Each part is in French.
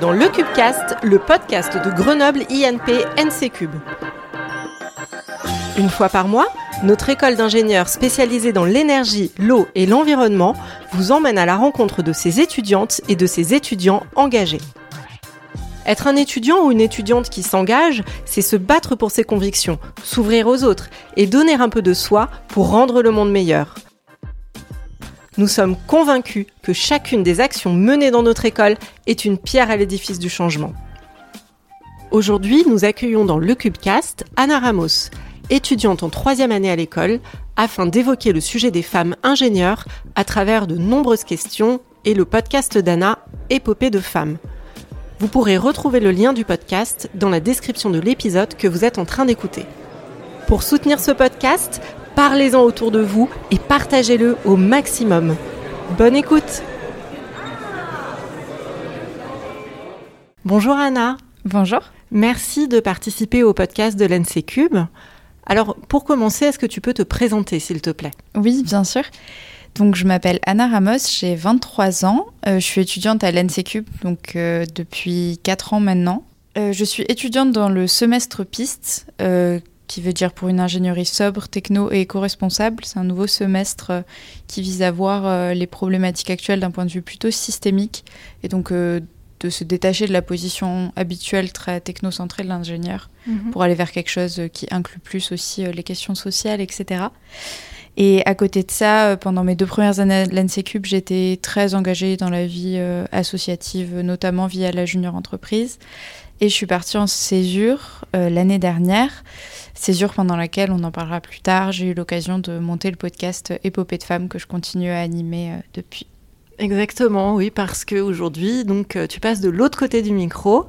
Dans le Cubecast, le podcast de Grenoble INP NC Cube. Une fois par mois, notre école d'ingénieurs spécialisée dans l'énergie, l'eau et l'environnement vous emmène à la rencontre de ses étudiantes et de ses étudiants engagés. Être un étudiant ou une étudiante qui s'engage, c'est se battre pour ses convictions, s'ouvrir aux autres et donner un peu de soi pour rendre le monde meilleur. Nous sommes convaincus que chacune des actions menées dans notre école est une pierre à l'édifice du changement. Aujourd'hui, nous accueillons dans le Cubecast Anna Ramos, étudiante en troisième année à l'école, afin d'évoquer le sujet des femmes ingénieurs à travers de nombreuses questions et le podcast d'Anna, Épopée de femmes. Vous pourrez retrouver le lien du podcast dans la description de l'épisode que vous êtes en train d'écouter. Pour soutenir ce podcast, parlez-en autour de vous et partagez-le au maximum. Bonne écoute Bonjour Anna. Bonjour. Merci de participer au podcast de l'NC Cube. Alors, pour commencer, est-ce que tu peux te présenter, s'il te plaît? Oui, bien sûr. Donc, je m'appelle Anna Ramos, j'ai 23 ans. Euh, je suis étudiante à l'NC Cube, donc euh, depuis 4 ans maintenant. Euh, je suis étudiante dans le semestre piste, qui veut dire pour une ingénierie sobre, techno et éco-responsable. C'est un nouveau semestre qui vise à voir les problématiques actuelles d'un point de vue plutôt systémique et donc de se détacher de la position habituelle très technocentrée de l'ingénieur mhm. pour aller vers quelque chose qui inclut plus aussi les questions sociales, etc. Et à côté de ça, pendant mes deux premières années à l'NCCube, j'étais très engagée dans la vie associative, notamment via la junior entreprise. Et je suis partie en césure l'année dernière césure pendant laquelle, on en parlera plus tard, j'ai eu l'occasion de monter le podcast Épopée de femmes que je continue à animer euh, depuis. Exactement, oui, parce qu'aujourd'hui, donc, euh, tu passes de l'autre côté du micro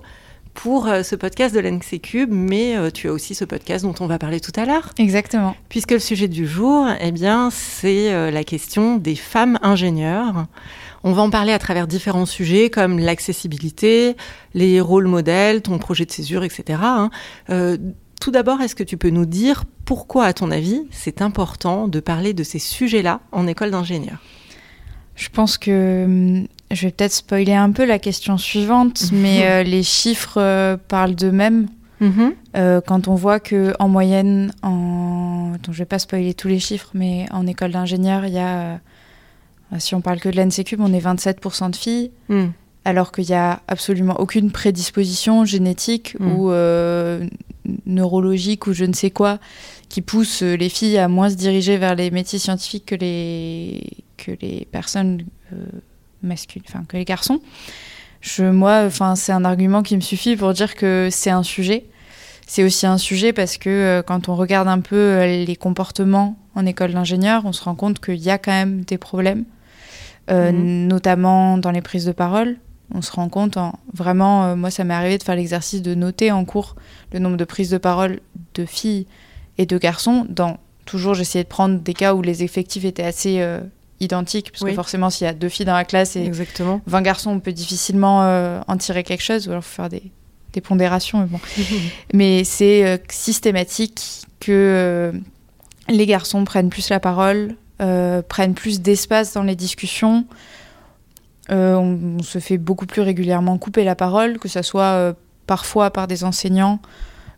pour euh, ce podcast de l'NC Cube, mais tu as aussi ce podcast dont on va parler tout à l'heure. Exactement. Puisque le sujet du jour, eh bien, c'est la question des femmes ingénieurs. On va en parler à travers différents sujets comme l'accessibilité, les rôles modèles, ton projet de césure, etc. Tout d'abord, est-ce que tu peux nous dire pourquoi, à ton avis, c'est important de parler de ces sujets-là en école d'ingénieur Je pense que hum, je vais peut-être spoiler un peu la question suivante, mais euh, les chiffres euh, parlent d'eux-mêmes. Mhm. Euh, quand on voit que en moyenne, en... je vais pas spoiler tous les chiffres, mais en école d'ingénieur, il y a, si on parle que de l'NCQ, on est 27% de filles. Hmm. alors qu'il n'y a absolument aucune prédisposition génétique hmm. ou neurologique ou je ne sais quoi qui pousse les filles à moins se diriger vers les métiers scientifiques que les, que les personnes masculines, enfin que les garçons. Je, moi, enfin, c'est un argument qui me suffit pour dire que c'est un sujet. C'est aussi un sujet parce que euh, quand on regarde un peu euh, les comportements en école d'ingénieur, on se rend compte qu'il y a quand même des problèmes, mhm. notamment dans les prises de parole on se rend compte, en, vraiment, euh, moi ça m'est arrivé de faire l'exercice de noter en cours le nombre de prises de parole de filles et de garçons. Dans, toujours, j'essayais de prendre des cas où les effectifs étaient assez euh, identiques, parce que forcément, s'il y a deux filles dans la classe et Exactement. 20 garçons, on peut difficilement euh, en tirer quelque chose, ou alors faut faire des, pondérations. Mais, bon. mais c'est systématique que les garçons prennent plus la parole, prennent plus d'espace dans les discussions. Euh, on, se fait beaucoup plus régulièrement couper la parole, que ce soit euh, parfois par des enseignants.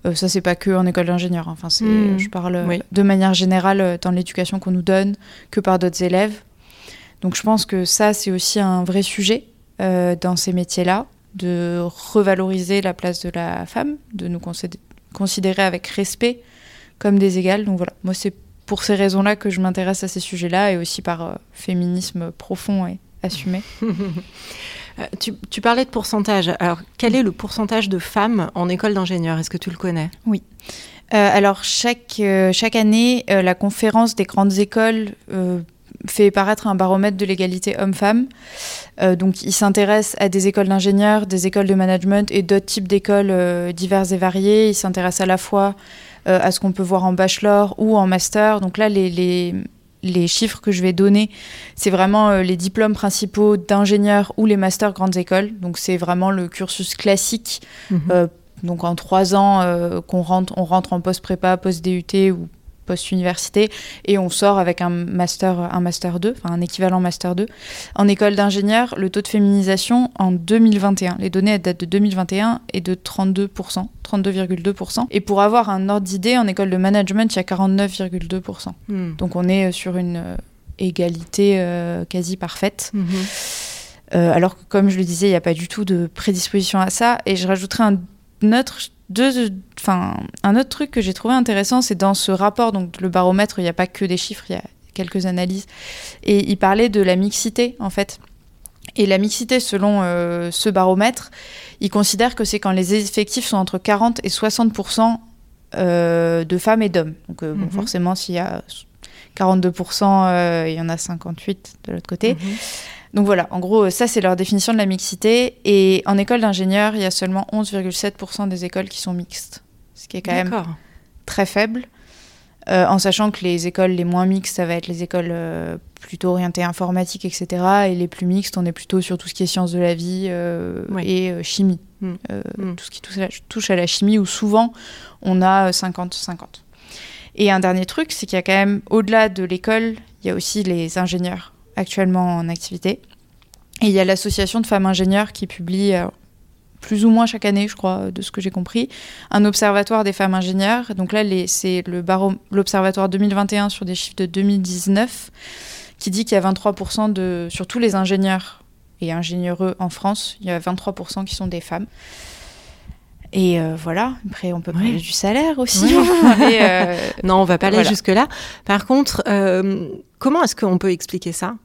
Euh, ça, c'est pas que en école d'ingénieur. Enfin, hmm. je parle de manière générale dans l'éducation qu'on nous donne, que par d'autres élèves. Donc, je pense que ça, c'est aussi un vrai sujet dans ces métiers-là, de revaloriser la place de la femme, de nous considérer avec respect comme des égales. Donc voilà, moi, c'est pour ces raisons-là que je m'intéresse à ces sujets-là et aussi par féminisme profond et assumé. Euh, tu, parlais de pourcentage. Alors, quel est le pourcentage de femmes en école d'ingénieur? Est-ce que tu le connais? Oui. Euh, alors, chaque, euh, chaque année, la conférence des grandes écoles fait paraître un baromètre de l'égalité homme-femme. donc, il s'intéresse à des écoles d'ingénieurs, des écoles de management et d'autres types d'écoles diverses et variées. Il s'intéresse à la fois à ce qu'on peut voir en bachelor ou en master. Donc là, les, les, les chiffres que je vais donner, c'est vraiment euh, les diplômes principaux d'ingénieurs ou les masters grandes écoles. Donc c'est vraiment le cursus classique. Mhm. Euh, donc en trois ans, euh, qu'on rentre, on rentre en post-prépa, post-DUT ou post-université et on sort avec un master, un master 2, enfin un équivalent master 2. En école d'ingénieur, le taux de féminisation en 2021, les données datent de 2021, est de 32%, 32,2%. Et pour avoir un ordre d'idée, en école de management, il y a 49,2%. Hmm. Donc on est sur une euh, égalité euh, quasi parfaite. Mhm. Euh, alors que, comme je le disais, il n'y a pas du tout de prédisposition à ça. Et je rajouterai un autre deux, enfin, un autre truc que j'ai trouvé intéressant, c'est dans ce rapport, donc le baromètre, il n'y a pas que des chiffres, il y a quelques analyses, et il parlait de la mixité en fait. Et la mixité, selon euh, ce baromètre, il considère que c'est quand les effectifs sont entre 40 et 60% euh, de femmes et d'hommes. Donc euh, bon, mhm. forcément, s'il y a 42% il y en a 58 de l'autre côté. Mhm. Donc voilà, en gros, ça c'est leur définition de la mixité. Et en école d'ingénieur, il y a seulement 11,7% des écoles qui sont mixtes, ce qui est quand même très faible. Euh, en sachant que les écoles les moins mixtes, ça va être les écoles euh, plutôt orientées informatique, etc. Et les plus mixtes, on est plutôt sur tout ce qui est sciences de la vie euh, et chimie. Mm. Mm. Tout ce qui touche à, la, chimie, où souvent on a 50-50. Et un dernier truc, c'est qu'il y a quand même, au-delà de l'école, il y a aussi les ingénieurs actuellement en activité. Et il y a l'association de femmes ingénieures qui publie euh, plus ou moins chaque année, je crois, de ce que j'ai compris, un observatoire des femmes ingénieures. Donc là, c'est l'observatoire 2021 sur des chiffres de 2019 qui dit qu'il y a 23% de, sur tous les ingénieurs et ingénieureux en France, il y a 23% qui sont des femmes. Et euh, voilà, après on peut parler du salaire aussi. Euh, non, on va pas aller jusque-là. Par contre, comment est-ce qu'on peut expliquer ça?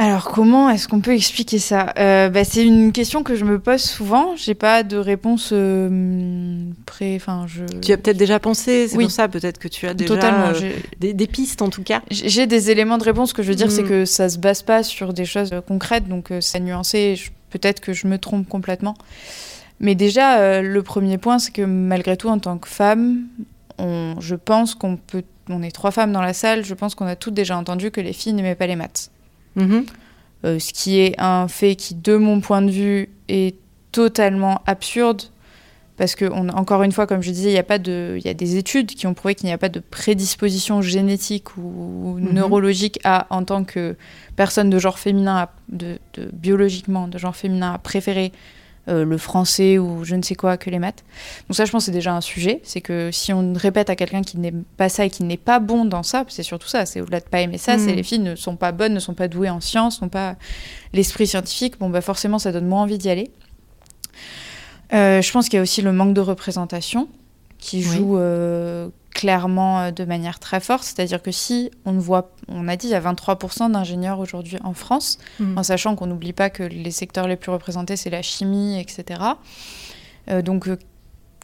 Alors comment est-ce qu'on peut expliquer ça? Euh, bah, C'est une question que je me pose souvent. J'ai pas de réponse euh, pré. Enfin, je. Tu as peut-être déjà pensé. C'est pour ça peut-être que tu as déjà Totalement, euh, des, pistes en tout cas. J'ai des éléments de réponse. que je veux dire, c'est mm. que ça se base pas sur des choses concrètes, donc c'est nuancé. Peut-être que je me trompe complètement. Mais déjà, le premier point, c'est que malgré tout, en tant que femme, on, je pense qu'on peut. On est trois femmes dans la salle. Je pense qu'on a toutes déjà entendu que les filles n'aimaient pas les maths. Mhm. Euh, ce qui est un fait qui, de mon point de vue, est totalement absurde. Parce que, on, encore une fois, comme je disais, il y, a pas de, il y a des études qui ont prouvé qu'il n'y a pas de prédisposition génétique ou, mhm. neurologique à, en tant que personne de genre féminin, de, de, biologiquement de genre féminin, à préférer euh, le français ou je ne sais quoi que les maths. Donc ça, je pense, c'est déjà un sujet. C'est que si on répète à quelqu'un qui n'aime pas ça et qui n'est pas bon dans ça, c'est surtout ça. C'est au-delà de pas aimer ça, c'est mm. les filles ne sont pas bonnes, ne sont pas douées en sciences, n'ont pas l'esprit scientifique. Bon, bah forcément, ça donne moins envie d'y aller. Euh, je pense qu'il y a aussi le manque de représentation qui joue euh, clairement euh, de manière très forte. C'est-à-dire que si on ne voit, on a dit il y a 23% d'ingénieurs aujourd'hui en France, mm. en sachant qu'on n'oublie pas que les secteurs les plus représentés, c'est la chimie, etc. Euh, donc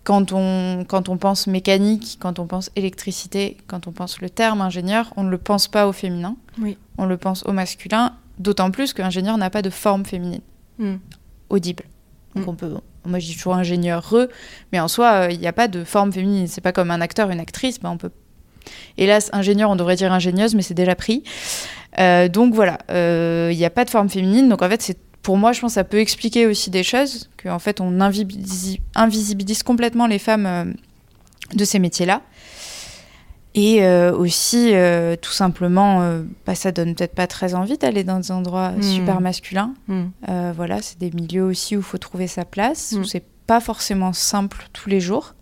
quand on, quand on pense mécanique, quand on pense électricité, quand on pense le terme ingénieur, on ne le pense pas au féminin, oui. on le pense au masculin, d'autant plus qu'ingénieur n'a pas de forme féminine mm. audible. Donc mm. on peut, moi je dis toujours ingénieur mais en soi, il n'y a pas de forme féminine. C'est pas comme un acteur, une actrice. Ben on peut. Hélas, ingénieur, on devrait dire ingénieuse, mais c'est déjà pris. Euh, donc voilà, euh, il n'y a pas de forme féminine. Donc en fait, c'est pour moi, je pense que ça peut expliquer aussi des choses, qu'en fait, on invisibilise, complètement les femmes euh, de ces métiers-là. Et aussi, tout simplement, bah, ça donne peut-être pas très envie d'aller dans des endroits hmm. super masculins. Hmm. voilà, c'est des milieux aussi où il faut trouver sa place, où hmm. c'est pas forcément simple tous les jours.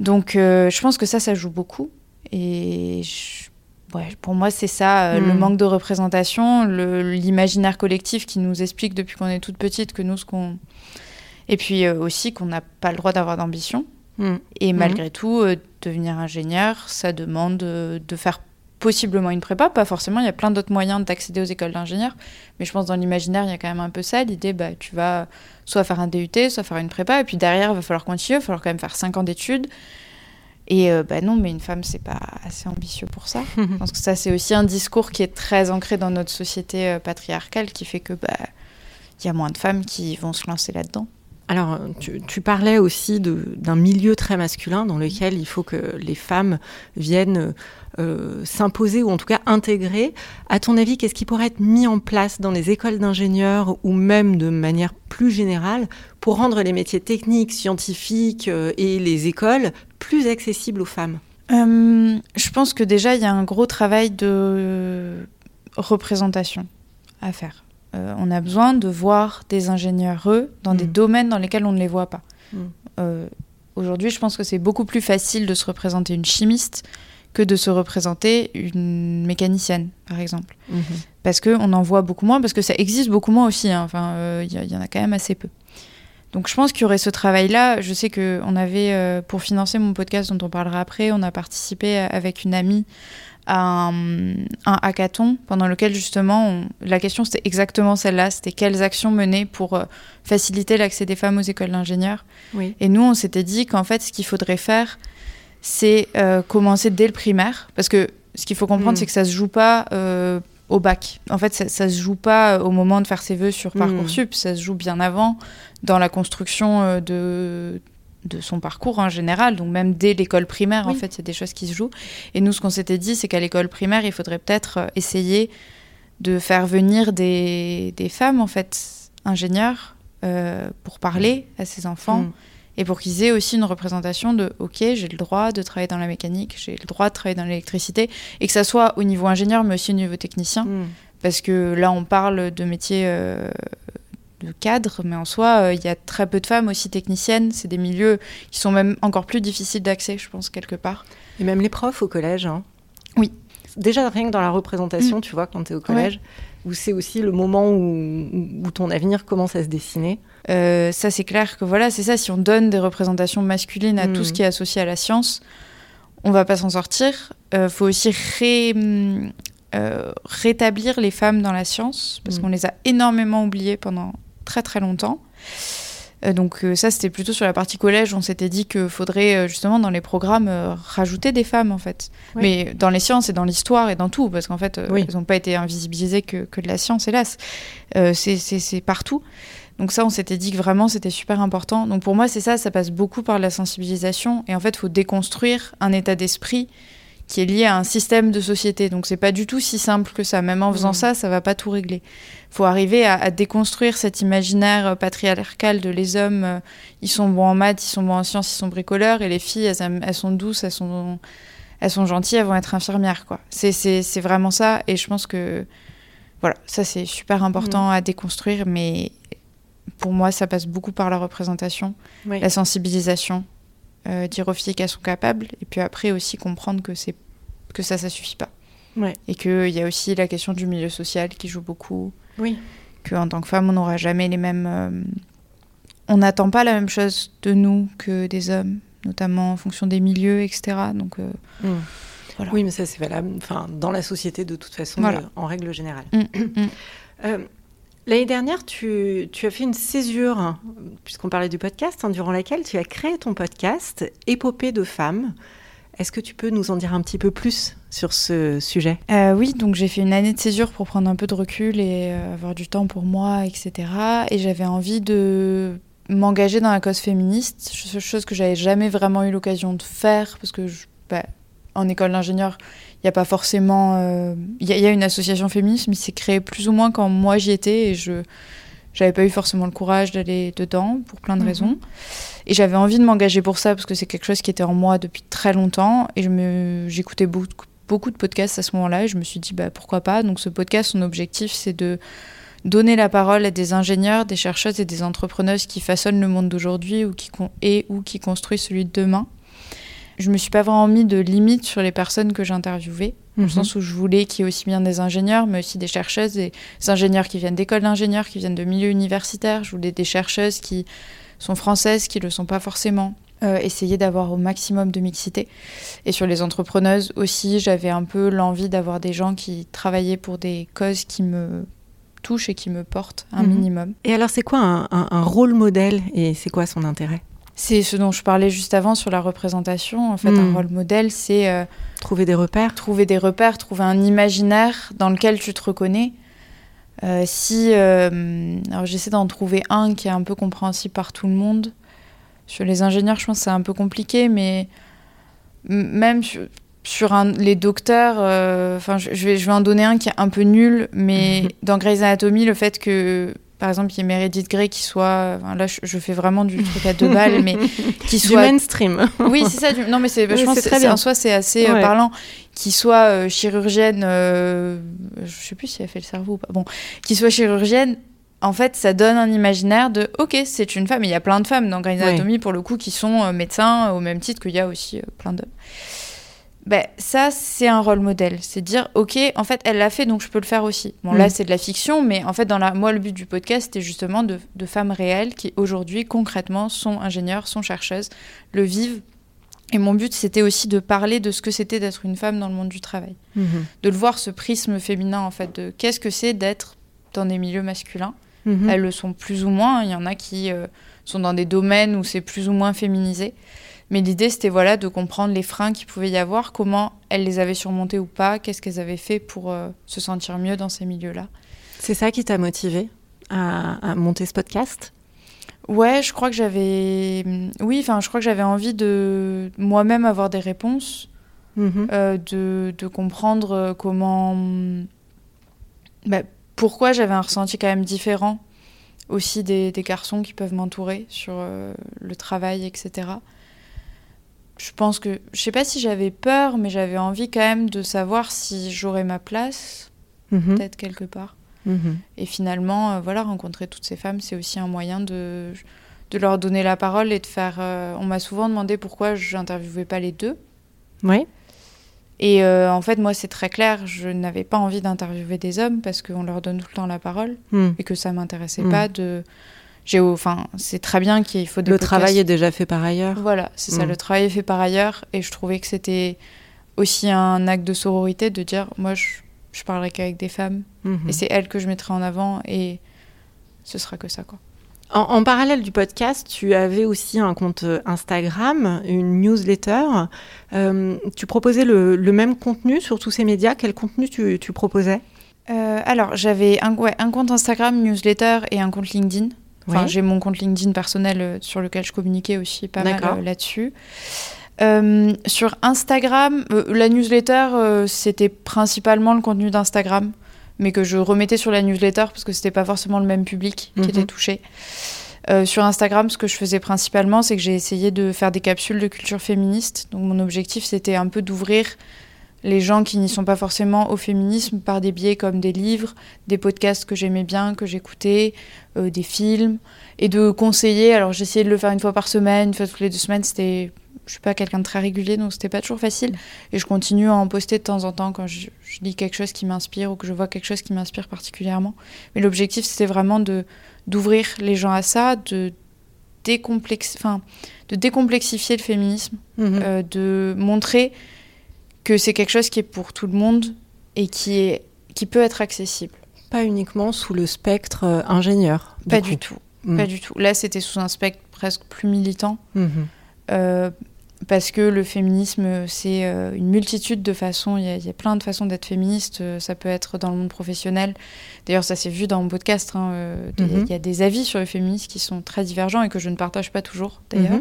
Donc, je pense que ça, ça joue beaucoup. Et pour moi, c'est ça, le manque de représentation, l'imaginaire collectif qui nous explique depuis qu'on est toute petite que nous, ce qu'on. Et puis aussi qu'on n'a pas le droit d'avoir d'ambition. Et malgré tout, devenir ingénieur, ça demande de faire possiblement une prépa, pas forcément, il y a plein d'autres moyens d'accéder aux écoles d'ingénieurs, mais je pense dans l'imaginaire, il y a quand même un peu ça, l'idée, bah, tu vas soit faire un DUT, soit faire une prépa, et puis derrière, il va falloir continuer, il va falloir quand même faire 5 ans d'études. Et euh, bah non, mais une femme, c'est pas assez ambitieux pour ça. je pense que ça, c'est aussi un discours qui est très ancré dans notre société euh, patriarcale, qui fait que bah il y a moins de femmes qui vont se lancer là-dedans. Alors, tu, parlais aussi d'un milieu très masculin dans lequel il faut que les femmes viennent euh, s'imposer ou en tout cas intégrer. À ton avis, qu'est-ce qui pourrait être mis en place dans les écoles d'ingénieurs ou même de manière plus générale pour rendre les métiers techniques, scientifiques euh, et les écoles plus accessibles aux femmes? Euh, je pense que déjà, il y a un gros travail de représentation à faire. Euh, on a besoin de voir des ingénieurs eux dans des Mm. domaines dans lesquels on ne les voit pas. Mm. Euh, Aujourd'hui, je pense que c'est beaucoup plus facile de se représenter une chimiste que de se représenter une mécanicienne, par exemple. Parce qu'on en voit beaucoup moins, parce que ça existe beaucoup moins aussi. hein. Enfin, euh, il y, a- il y en a quand même assez peu. Donc je pense qu'il y aurait ce travail-là. Je sais qu'on avait, euh, pour financer mon podcast dont on parlera après, on a participé euh, avec une amie à un, un hackathon pendant lequel justement on- la question c'était exactement celle-là, c'était quelles actions mener pour euh, faciliter l'accès des femmes aux écoles d'ingénieurs. Oui. Et nous on s'était dit qu'en fait ce qu'il faudrait faire c'est euh, commencer dès le primaire parce que ce qu'il faut comprendre Mm. c'est que ça se joue pas euh, au bac. En fait ça, ça se joue pas au moment de faire ses vœux sur Mm. Parcoursup, ça se joue bien avant dans la construction de de son parcours en général, donc même dès l'école primaire, en fait, il y a des choses qui se jouent. Et nous, ce qu'on s'était dit, c'est qu'à l'école primaire, il faudrait peut-être euh, essayer de faire venir des, des femmes, en fait, ingénieurs, euh, pour parler à ces enfants Mm. et pour qu'ils aient aussi une représentation de OK, j'ai le droit de travailler dans la mécanique, j'ai le droit de travailler dans l'électricité, et que ça soit au niveau ingénieur, mais aussi au niveau technicien, Mm. parce que là, on parle de métiers euh, de cadre, mais en soi, euh, il y a très peu de femmes aussi techniciennes. C'est des milieux qui sont même encore plus difficiles d'accès, je pense, quelque part. Et même les profs au collège. hein. Oui. Déjà, rien que dans la représentation, tu vois, quand tu es au collège, où c'est aussi le moment où, où ton avenir commence à se dessiner. Euh, ça, c'est clair que voilà, c'est ça. Si on donne des représentations masculines à Mm. tout ce qui est associé à la science, on va pas s'en sortir. Il faut aussi ré- euh, rétablir les femmes dans la science, parce Mm. qu'on les a énormément oubliées pendant très très longtemps. Euh, donc euh, ça, c'était plutôt sur la partie collège. On s'était dit qu'il faudrait euh, justement dans les programmes rajouter des femmes en fait. Oui. Mais dans les sciences et dans l'histoire et dans tout, parce qu'en fait, Oui. elles n'ont pas été invisibilisées que, que de la science, hélas. Euh, c'est- c'est c'est partout. Donc ça, on s'était dit que vraiment, c'était super important. Donc pour moi, c'est ça, ça passe beaucoup par la sensibilisation. Et en fait, il faut déconstruire un état d'esprit qui est lié à un système de société. Donc c'est pas du tout si simple que ça. Même en faisant Mhm. ça, ça va pas tout régler. faut arriver à, à déconstruire cet imaginaire euh, patriarcal de les hommes, euh, ils sont bons en maths, ils sont bons en sciences, ils sont bricoleurs, et les filles, elles, sont douces, elles sont, elles sont gentilles, elles vont être infirmières. quoi. C'est- vraiment ça. Et je pense que voilà, ça c'est super important à déconstruire, mais pour moi, ça passe beaucoup par la représentation, Oui. la sensibilisation, euh, dire aux filles qu'elles sont capables, et puis après aussi comprendre que, c'est que ça, ça suffit pas. Ouais. Et qu'il y a aussi la question du milieu social qui joue beaucoup, Oui. qu'en tant que femme, on n'aura jamais les mêmes... euh, on n'attend pas la même chose de nous que des hommes, notamment en fonction des milieux, etc. Donc, euh, Mm. Voilà. Oui, mais ça, c'est valable enfin, dans la société de toute façon, Voilà. euh, en règle générale. Mm, mm. L'année dernière, tu, as fait une césure, puisqu'on parlait du podcast, hein, durant laquelle tu as créé ton podcast Épopée de femmes. Est-ce que tu peux nous en dire un petit peu plus sur ce sujet? Euh, oui, donc j'ai fait une année de césure pour prendre un peu de recul et euh, avoir du temps pour moi, etc. Et j'avais envie de m'engager dans la cause féministe, ch- chose que j'avais jamais vraiment eu l'occasion de faire parce que bah, en école d'ingénieur, il n'y a pas forcément, euh, il y, a- il y a une association féministe, mais c'est créé plus ou moins quand moi j'y étais et je j'avais pas eu forcément le courage d'aller dedans pour plein de Mhm. raisons. Et j'avais envie de m'engager pour ça parce que c'est quelque chose qui était en moi depuis très longtemps et je me j'écoutais beaucoup beaucoup de podcasts à ce moment-là et je me suis dit bah pourquoi pas? Donc ce podcast son objectif c'est de donner la parole à des ingénieurs, des chercheuses et des entrepreneuses qui façonnent le monde d'aujourd'hui ou qui con- et ou qui construisent celui de demain. Je me suis pas vraiment mis de limite sur les personnes que j'interviewais dans le sens où je voulais qu'il y ait aussi bien des ingénieurs, mais aussi des chercheuses, des ingénieurs qui viennent d'écoles d'ingénieurs, qui viennent de milieux universitaires. Je voulais des chercheuses qui sont françaises, qui ne le sont pas forcément. Euh, essayer d'avoir au maximum de mixité. Et sur les entrepreneuses aussi, j'avais un peu l'envie d'avoir des gens qui travaillaient pour des causes qui me touchent et qui me portent un Mhm. minimum. Et alors, c'est quoi un, un- un rôle modèle et c'est quoi son intérêt? C'est ce dont je parlais juste avant sur la représentation. En fait, Mhm. un rôle modèle, c'est euh, Trouver des repères trouver des repères, trouver un imaginaire dans lequel tu te reconnais. Euh, si, euh, alors j'essaie d'en trouver un qui est un peu compréhensible par tout le monde. Sur les ingénieurs, je pense que c'est un peu compliqué, mais même sur, sur un- les docteurs, enfin, je, je vais, je vais en donner un qui est un peu nul, mais dans Grey's Anatomy, le fait que par exemple, il y ait Meredith Grey qui soit. là, je, fais vraiment du truc à deux balles, mais qui soit. Du mainstream. oui, c'est ça. Non, mais c'est, je pense très bien. en soi, c'est assez euh, parlant. Qui soit euh, chirurgienne. Euh, je sais plus si elle fait le cerveau ou pas. Bon, qui soit chirurgienne. En fait, ça donne un imaginaire de OK, c'est une femme. il y a plein de femmes dans Grey's Anatomy, pour le coup, qui sont médecins au même titre qu'il y a aussi plein d'hommes ben, ça, c'est un rôle modèle. C'est dire, OK, en fait, elle l'a fait, donc je peux le faire aussi. Bon, là, mm. c'est de la fiction, mais en fait, dans la... moi, le but du podcast, c'était justement de, femmes réelles qui, aujourd'hui, concrètement, sont ingénieures, sont chercheuses, le vivent. Et mon but, c'était aussi de parler de ce que c'était d'être une femme dans le monde du travail. Mm-hmm. De le voir, ce prisme féminin, en fait, de qu'est-ce que c'est d'être dans des milieux masculins. Mm-hmm. Elles le sont plus ou moins. Il y en a qui euh, sont dans des domaines où c'est plus ou moins féminisé. Mais l'idée, c'était voilà, de comprendre les freins qu'il pouvait y avoir, comment elles les avaient surmontés ou pas, qu'est-ce qu'elles avaient fait pour euh, se sentir mieux dans ces milieux-là. C'est ça qui t'a motivé à, monter ce podcast? Ouais, je crois que j'avais. Oui, enfin, je crois que j'avais envie de moi-même avoir des réponses, mm-hmm. euh, de, de, comprendre euh, comment. Bah, pourquoi j'avais un ressenti quand même différent aussi des, des garçons qui peuvent m'entourer sur le travail, etc je pense que je sais pas si j'avais peur, mais j'avais envie quand même de savoir si j'aurais ma place, mhm. peut-être quelque part. Mhm. Et finalement, euh, voilà, rencontrer toutes ces femmes, c'est aussi un moyen de, de leur donner la parole et de faire. Euh, on m'a souvent demandé pourquoi je n'interviewais pas les deux. Oui. Et euh, en fait, moi, c'est très clair, je n'avais pas envie d'interviewer des hommes parce qu'on leur donne tout le temps la parole hmm. et que ça m'intéressait hmm. pas de enfin, c'est très bien qu'il faut Le travail est déjà fait par ailleurs. Voilà, c'est ça. Mm. Le travail est fait par ailleurs, et je trouvais que c'était aussi un acte de sororité de dire, moi, je, je parlerai qu'avec des femmes, mm-hmm. et c'est elles que je mettrai en avant, et ce sera que ça, quoi. En, parallèle du podcast, tu avais aussi un compte Instagram, une newsletter. Euh, tu proposais le, même contenu sur tous ces médias. Quel contenu tu, proposais? Euh, Alors, j'avais un, ouais, un compte Instagram, newsletter et un compte LinkedIn. Enfin, j'ai mon compte LinkedIn personnel euh, sur lequel je communiquais aussi pas mal euh, là-dessus. Euh, sur Instagram, la newsletter, c'était principalement le contenu d'Instagram, mais que je remettais sur la newsletter parce que c'était pas forcément le même public qui était mhm. touché. sur Instagram, ce que je faisais principalement, c'est que j'ai essayé de faire des capsules de culture féministe. Donc mon objectif, c'était un peu d'ouvrir les gens qui n'y sont pas forcément au féminisme par des biais comme des livres, des podcasts que j'aimais bien, que j'écoutais, euh, des films, et de conseiller. Alors j'essayais de le faire une fois par semaine, une fois toutes les deux semaines. C'était, je suis pas quelqu'un de très régulier, donc c'était pas toujours facile. Et je continue à en poster de temps en temps quand je, lis quelque chose qui m'inspire ou que je vois quelque chose qui m'inspire particulièrement. Mais l'objectif c'était vraiment de d'ouvrir les gens à ça, de enfin, de décomplexifier le féminisme, mhm. euh, de montrer que c'est quelque chose qui est pour tout le monde et qui, est, qui peut être accessible. Pas uniquement sous le spectre euh, ingénieur. Pas du tout. Mm. Pas du tout. Là, c'était sous un spectre presque plus militant. Mm-hmm. Euh, parce que le féminisme, c'est euh, une multitude de façons. Il y, a, plein de façons d'être féministe. Ça peut être dans le monde professionnel. D'ailleurs, ça s'est vu dans mon podcast. Hein, mm-hmm. Il y a des avis sur le féminisme qui sont très divergents et que je ne partage pas toujours, d'ailleurs.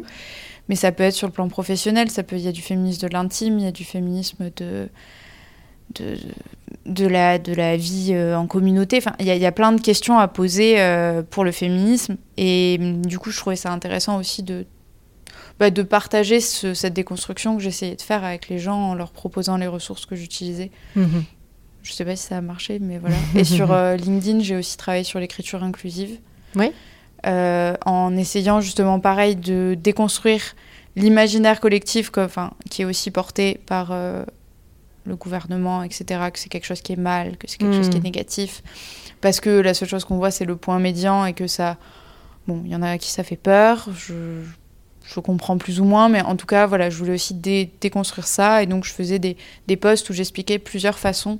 Mais ça peut être sur le plan professionnel, ça peut, il y a du féminisme de l'intime, il y a du féminisme de, de, de, la, de la vie euh, en communauté. Enfin, il y, a, il y, a plein de questions à poser euh, pour le féminisme. Et du coup, je trouvais ça intéressant aussi de, bah, de partager cette déconstruction que j'essayais de faire avec les gens en leur proposant les ressources que j'utilisais. Je mhm. Je sais pas si ça a marché, mais voilà. Et sur euh, LinkedIn, j'ai aussi travaillé sur l'écriture inclusive. Oui. Euh, en essayant justement pareil de déconstruire l'imaginaire collectif qui est aussi porté par euh, le gouvernement, etc., que c'est quelque chose qui est mal, que c'est quelque chose qui est hmm. négatif, parce que la seule chose qu'on voit c'est le point médian et que ça, bon, il y en a à qui ça fait peur, je, je comprends plus ou moins, mais en tout cas, voilà, je voulais aussi déconstruire ça, et donc je faisais des, des posts où j'expliquais plusieurs façons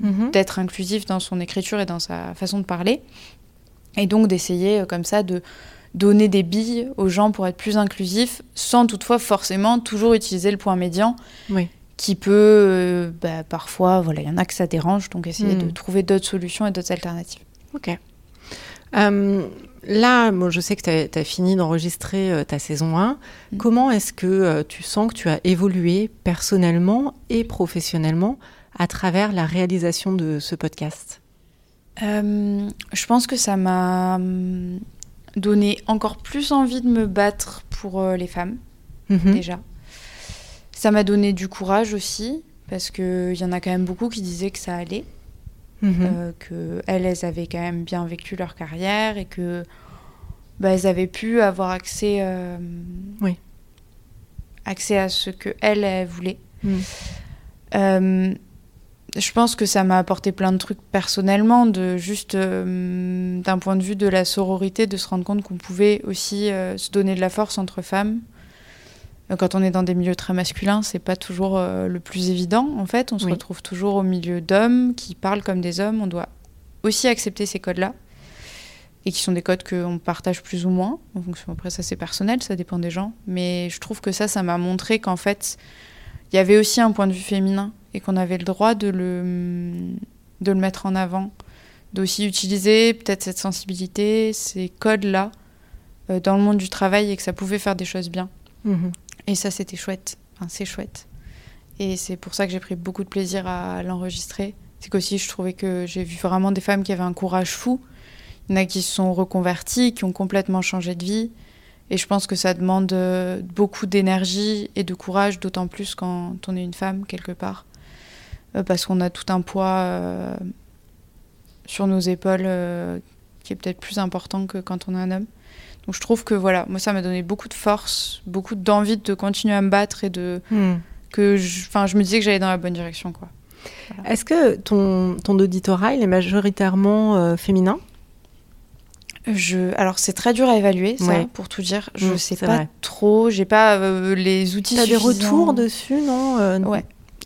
mhm. d'être inclusif dans son écriture et dans sa façon de parler. Et donc d'essayer euh, comme ça de donner des billes aux gens pour être plus inclusifs, sans toutefois forcément toujours utiliser le point médian, qui peut euh, bah, parfois, voilà, il y en a que ça dérange, donc essayer de hmm. trouver d'autres solutions et d'autres alternatives. Ok. Euh, là, moi, je sais que tu as, fini d'enregistrer ta saison 1. Hmm. Comment est-ce que tu sens que tu as évolué personnellement et professionnellement à travers la réalisation de ce podcast? Euh, je pense que ça m'a hum, donné encore plus envie de me battre pour euh, les femmes, Mhm. déjà. Ça m'a donné du courage aussi, parce qu'il y en a quand même beaucoup qui disaient que ça allait, Mhm. euh, que elles, elles avaient quand même bien vécu leur carrière et que bah, elles avaient pu avoir accès, euh, Oui. accès à ce que elles, elles voulaient. Mhm. Je pense que ça m'a apporté plein de trucs personnellement, de juste euh, d'un point de vue de la sororité, de se rendre compte qu'on pouvait aussi euh, se donner de la force entre femmes. Euh, Quand on est dans des milieux très masculins, c'est pas toujours euh, le plus évident. En fait, on se Oui. retrouve toujours au milieu d'hommes qui parlent comme des hommes. On doit aussi accepter ces codes-là et qui sont des codes qu'on partage plus ou moins. En fonction, après, ça c'est personnel, ça dépend des gens. Mais je trouve que ça, ça m'a montré qu'en fait, il y avait aussi un point de vue féminin et qu'on avait le droit de le, de le mettre en avant, d'aussi utiliser peut-être cette sensibilité, ces codes-là euh, dans le monde du travail et que ça pouvait faire des choses bien. Mhm. Et ça, c'était chouette. Enfin, c'est chouette. Et c'est pour ça que j'ai pris beaucoup de plaisir à l'enregistrer. C'est qu'aussi, je trouvais que j'ai vu vraiment des femmes qui avaient un courage fou. Il y en a qui se sont reconverties, qui ont complètement changé de vie. Et je pense que ça demande euh, beaucoup d'énergie et de courage, d'autant plus quand on est une femme, quelque part. Euh, parce qu'on a tout un poids euh, sur nos épaules euh, qui est peut-être plus important que quand on est un homme. Donc je trouve que voilà, moi ça m'a donné beaucoup de force, beaucoup d'envie de continuer à me battre et de Mhm. que je, je me disais que j'allais dans la bonne direction quoi. Est-ce que ton, ton auditorat, il est majoritairement euh, féminin? Je, alors c'est très dur à évaluer ça, Ouais. pour tout dire. Je Mm, sais pas vrai. trop, j'ai pas euh, les outils. T'as des retours dessus, non euh, Ouais.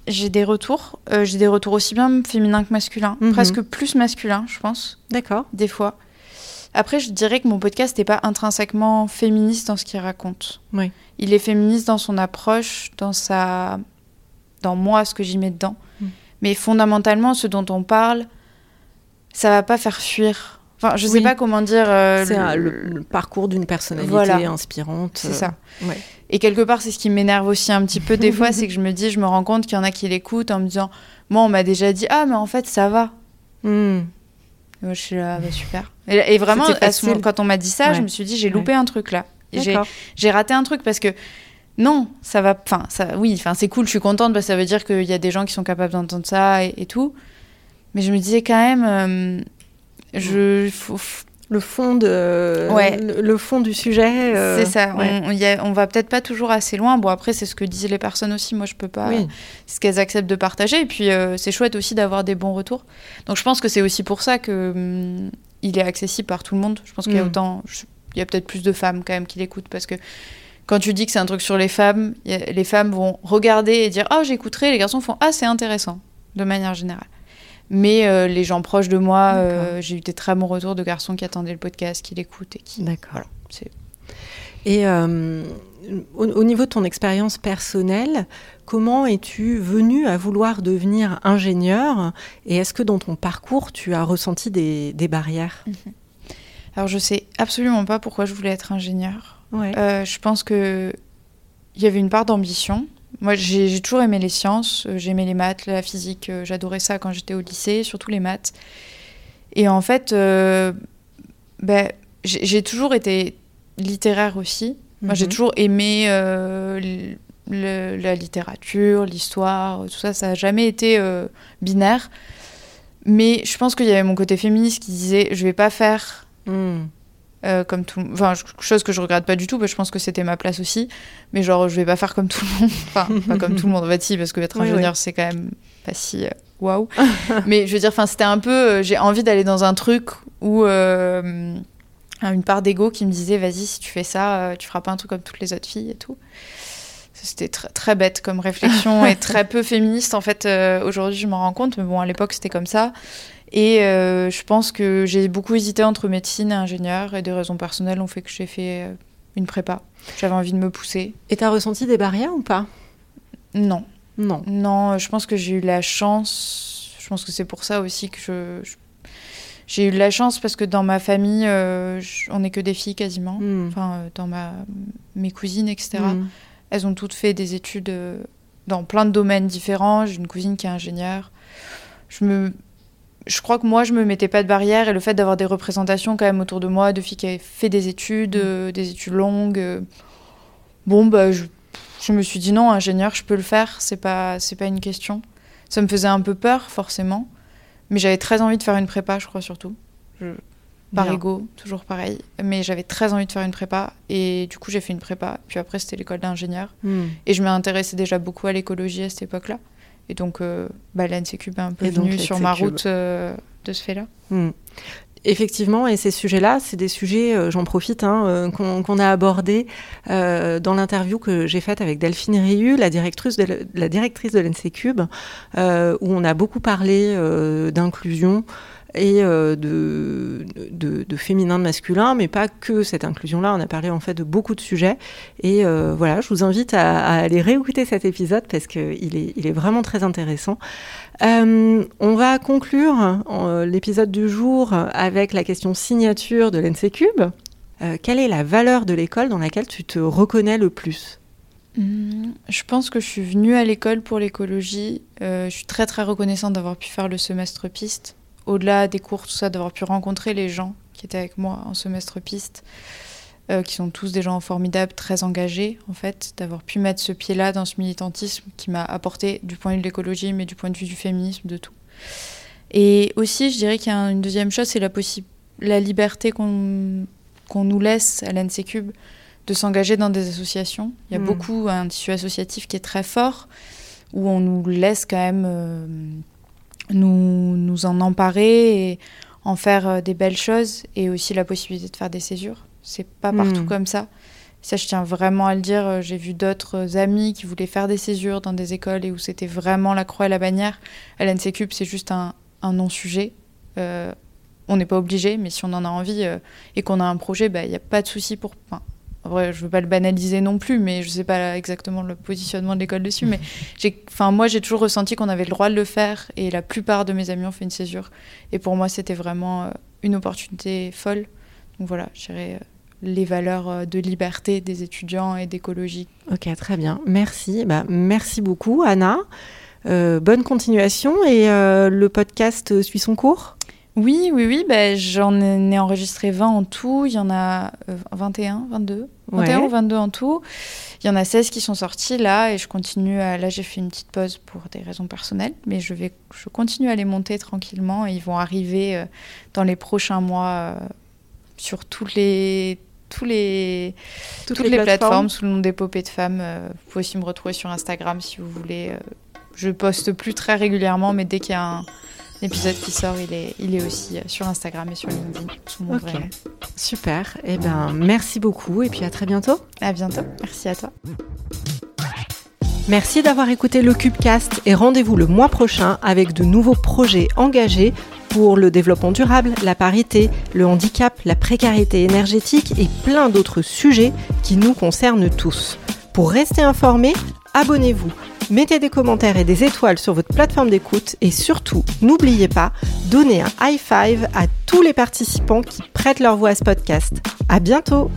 J'ai des retours. Euh, j'ai des retours aussi bien féminins que masculins, Mhm. presque plus masculins, je pense, D'accord. des fois. Après, je dirais que mon podcast n'est pas intrinsèquement féministe dans ce qu'il raconte. Oui. Il est féministe dans son approche, dans sa, dans moi, ce que j'y mets dedans. Mm. Mais fondamentalement, ce dont on parle, ça va pas faire fuir. Enfin, je sais Oui. pas comment dire. euh, C'est le- un- le, le parcours d'une personnalité Voilà. inspirante. C'est euh, ça. ouais. Et quelque part, c'est ce qui m'énerve aussi un petit peu des fois, c'est que je me dis, je me rends compte qu'il y en a qui l'écoutent en me disant, moi, on m'a déjà dit, ah, mais en fait, ça va. Et moi, je suis là, bah, super. Et, et vraiment, à ce moment- quand on m'a dit ça, Ouais. je me suis dit, j'ai loupé un truc là. J'ai raté un truc parce que non, ça va. Enfin, ça, oui, enfin, c'est cool, je suis contente parce que ça veut dire qu'il y a des gens qui sont capables d'entendre ça et, et tout. Mais je me disais quand même, euh, je, faut- Le fond de, Ouais. le, fond du sujet. euh, c'est ça. ouais. On, a- on va peut-être pas toujours assez loin. Bon, après, c'est ce que disent les personnes aussi. Moi, je peux pas. Oui. C'est ce qu'elles acceptent de partager. Et puis, euh, c'est chouette aussi d'avoir des bons retours. Donc, je pense que c'est aussi pour ça que hum, il est accessible par tout le monde. Je pense qu'il y a Mm. autant. je- Il y a peut-être plus de femmes quand même qui l'écoutent parce que quand tu dis que c'est un truc sur les femmes, a- les femmes vont regarder et dire ah j'écouterai. Les garçons font ah c'est intéressant de manière générale. Mais euh, les gens proches de moi, euh, j'ai eu des très bons retours de garçons qui attendaient le podcast, qui l'écoutent et qui. D'accord. Voilà, Et euh, au, au niveau de ton expérience personnelle, comment es-tu venu à vouloir devenir ingénieur Et est-ce que dans ton parcours, tu as ressenti des, des barrières? Alors je sais absolument pas pourquoi je voulais être ingénieur. Ouais. Je pense que il y avait une part d'ambition. Moi, j'ai toujours aimé les sciences, euh, j'aimais les maths, la physique, euh, j'adorais ça quand j'étais au lycée, surtout les maths. Et en fait, euh, ben, j'ai toujours été littéraire aussi. Moi, j'ai Mhm. toujours aimé euh, le- la littérature, l'histoire, tout ça. Ça n'a jamais été euh, binaire. Mais je pense qu'il y avait mon côté féministe qui disait je vais pas faire Hmm. Euh, comme tout enfin chose que je regrette pas du tout parce que je pense que c'était ma place aussi. Mais genre je vais pas faire comme tout le monde. Enfin pas comme tout le monde. En fait si parce que être Oui, ingénieur c'est quand même pas si euh, waouh. Mais je veux dire enfin c'était un peu euh, j'ai envie d'aller dans un truc où euh, une part d'ego qui me disait vas-y si tu fais ça tu feras pas un truc comme toutes les autres filles et tout c'était très, très bête comme réflexion et très peu féministe en fait euh, aujourd'hui je m'en rends compte mais bon à l'époque c'était comme ça et euh, je pense que j'ai beaucoup hésité entre médecine et ingénieur et des raisons personnelles ont fait que j'ai fait euh, une prépa. J'avais envie de me pousser. Et t'as ressenti des barrières ou pas? Non, Non. non, je pense que j'ai eu la chance. Je pense que c'est pour ça aussi que je. je- J'ai eu de la chance parce que dans ma famille, euh, je- on n'est que des filles quasiment. Hmm. Enfin, dans ma, mes cousines, etc. Elles ont toutes fait des études euh, dans plein de domaines différents. J'ai une cousine qui est ingénieure. Je me... je crois que moi, je me mettais pas de barrière et le fait d'avoir des représentations quand même autour de moi de filles qui avaient fait des études, euh, des études longues, euh, bon, bah, je, je, me suis dit non, ingénieur, je peux le faire, c'est pas, c'est pas une question. Ça me faisait un peu peur, forcément, mais j'avais très envie de faire une prépa, je crois surtout. Je, par ego, toujours pareil. Mais j'avais très envie de faire une prépa et du coup j'ai fait une prépa. Puis après c'était l'école d'ingénieur hmm. et je m'intéressais déjà beaucoup à l'écologie à cette époque-là. Et donc euh, bah, est un peu venu sur ma route euh, de ce fait-là. Hmm. Effectivement, et ces sujets-là, c'est des sujets, euh, j'en profite, hein, qu'on a abordés dans l'interview que j'ai faite avec Delphine Riu, la directrice de de l'NCCube, où on a beaucoup parlé d'inclusion, et euh, de, féminin, de masculin, mais pas que cette inclusion-là. On a parlé en fait de beaucoup de sujets. Et euh, voilà, je vous invite à, aller réécouter cet épisode parce qu'il est, il est vraiment très intéressant. Euh, on va conclure l'épisode du jour avec la question signature de l'NC Cube. quelle est la valeur de l'école dans laquelle tu te reconnais le plus? Mmh, je pense que je suis venue à l'école pour l'écologie. je suis très très reconnaissante d'avoir pu faire le semestre piste au-delà des cours, tout ça, d'avoir pu rencontrer les gens qui étaient avec moi en semestre piste, euh, qui sont tous des gens formidables, très engagés, en fait, d'avoir pu mettre ce pied-là dans ce militantisme qui m'a apporté du point de vue de l'écologie, mais du point de vue du féminisme, de tout. Et aussi, je dirais qu'il y a une deuxième chose, c'est la, la liberté qu'on nous laisse à l'NC de s'engager dans des associations. Il y a hmm. beaucoup un tissu associatif qui est très fort, où on nous laisse quand même... Euh, nous, nous en emparer et en faire euh, des belles choses et aussi la possibilité de faire des césures. C'est pas partout hmm. comme ça. Ça, je tiens vraiment à le dire. Euh, j'ai vu d'autres amis qui voulaient faire des césures dans des écoles et où c'était vraiment la croix et la bannière. À l'NCCUP, c'est juste un, un non-sujet. Euh, on n'est pas obligé, mais si on en a envie et qu'on a un projet, bah, il n'y a pas de souci pour. Enfin, vrai, je veux pas le banaliser non plus, mais je sais pas exactement le positionnement de l'école dessus. Mais j'ai, enfin, moi, j'ai toujours ressenti qu'on avait le droit de le faire, et la plupart de mes amis ont fait une césure. Et pour moi, c'était vraiment euh, une opportunité folle. Donc voilà, je dirais euh, les valeurs euh, de liberté des étudiants et d'écologie. Ok, très bien. Merci. Bah, merci beaucoup, Anna. bonne continuation et le podcast suit son cours? Oui, oui, oui, ben, j'en ai enregistré 20 en tout. Il y en a 21, 22. 21 ou 22 en tout. Il y en a 16 qui sont sortis là et je continue à... Là, j'ai fait une petite pause pour des raisons personnelles, mais je, vais... je continue à les monter tranquillement et ils vont arriver euh, dans les prochains mois euh, sur toutes les... Tous les... Toutes, les, plateformes. sous le nom d'Épopée de femmes. Euh, vous pouvez aussi me retrouver sur Instagram si vous voulez. Je poste plus très régulièrement, mais dès qu'il y a un L'épisode qui sort, il est, il est aussi euh, sur Instagram et sur LinkedIn. ok, super. Eh ben, merci beaucoup et puis à très bientôt. À bientôt. Merci à toi. Merci d'avoir écouté le Cubecast et rendez-vous le mois prochain avec de nouveaux projets engagés pour le développement durable, la parité, le handicap, la précarité énergétique et plein d'autres sujets qui nous concernent tous. Pour rester informé, abonnez-vous mettez des commentaires et des étoiles sur votre plateforme d'écoute et surtout, n'oubliez pas, donnez un high five à tous les participants qui prêtent leur voix à ce podcast. À bientôt!